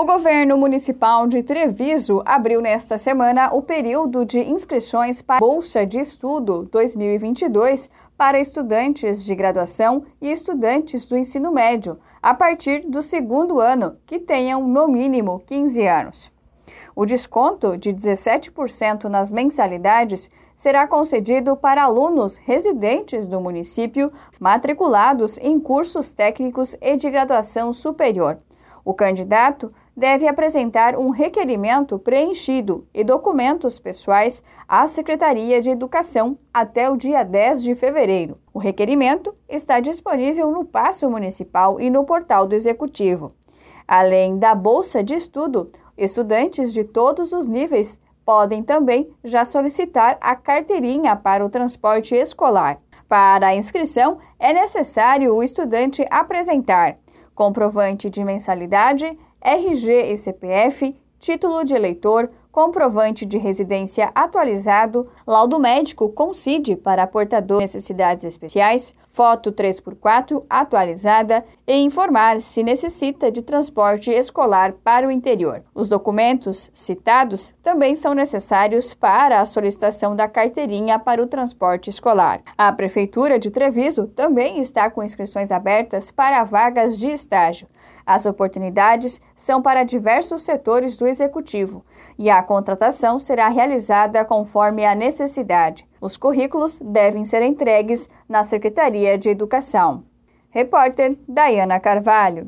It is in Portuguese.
O governo municipal de Treviso abriu nesta semana o período de inscrições para a Bolsa de Estudo 2022 para estudantes de graduação e estudantes do ensino médio, a partir do segundo ano, que tenham no mínimo 15 anos. O desconto de 17% nas mensalidades será concedido para alunos residentes do município matriculados em cursos técnicos e de graduação superior. O candidato deve apresentar um requerimento preenchido e documentos pessoais à Secretaria de Educação até o dia 10 de fevereiro. O requerimento está disponível no Passo Municipal e no portal do Executivo. Além da bolsa de estudo, estudantes de todos os níveis podem também já solicitar a carteirinha para o transporte escolar. Para a inscrição, é necessário o estudante apresentar comprovante de mensalidade, RG e CPF, título de eleitor, comprovante de residência atualizado, laudo médico com CID para portador de necessidades especiais, foto 3x4 atualizada e informar se necessita de transporte escolar para o interior. Os documentos citados também são necessários para a solicitação da carteirinha para o transporte escolar. A Prefeitura de Treviso também está com inscrições abertas para vagas de estágio. As oportunidades são para diversos setores do executivo e a contratação será realizada conforme a necessidade. Os currículos devem ser entregues na Secretaria de Educação. Repórter Dayana Carvalho.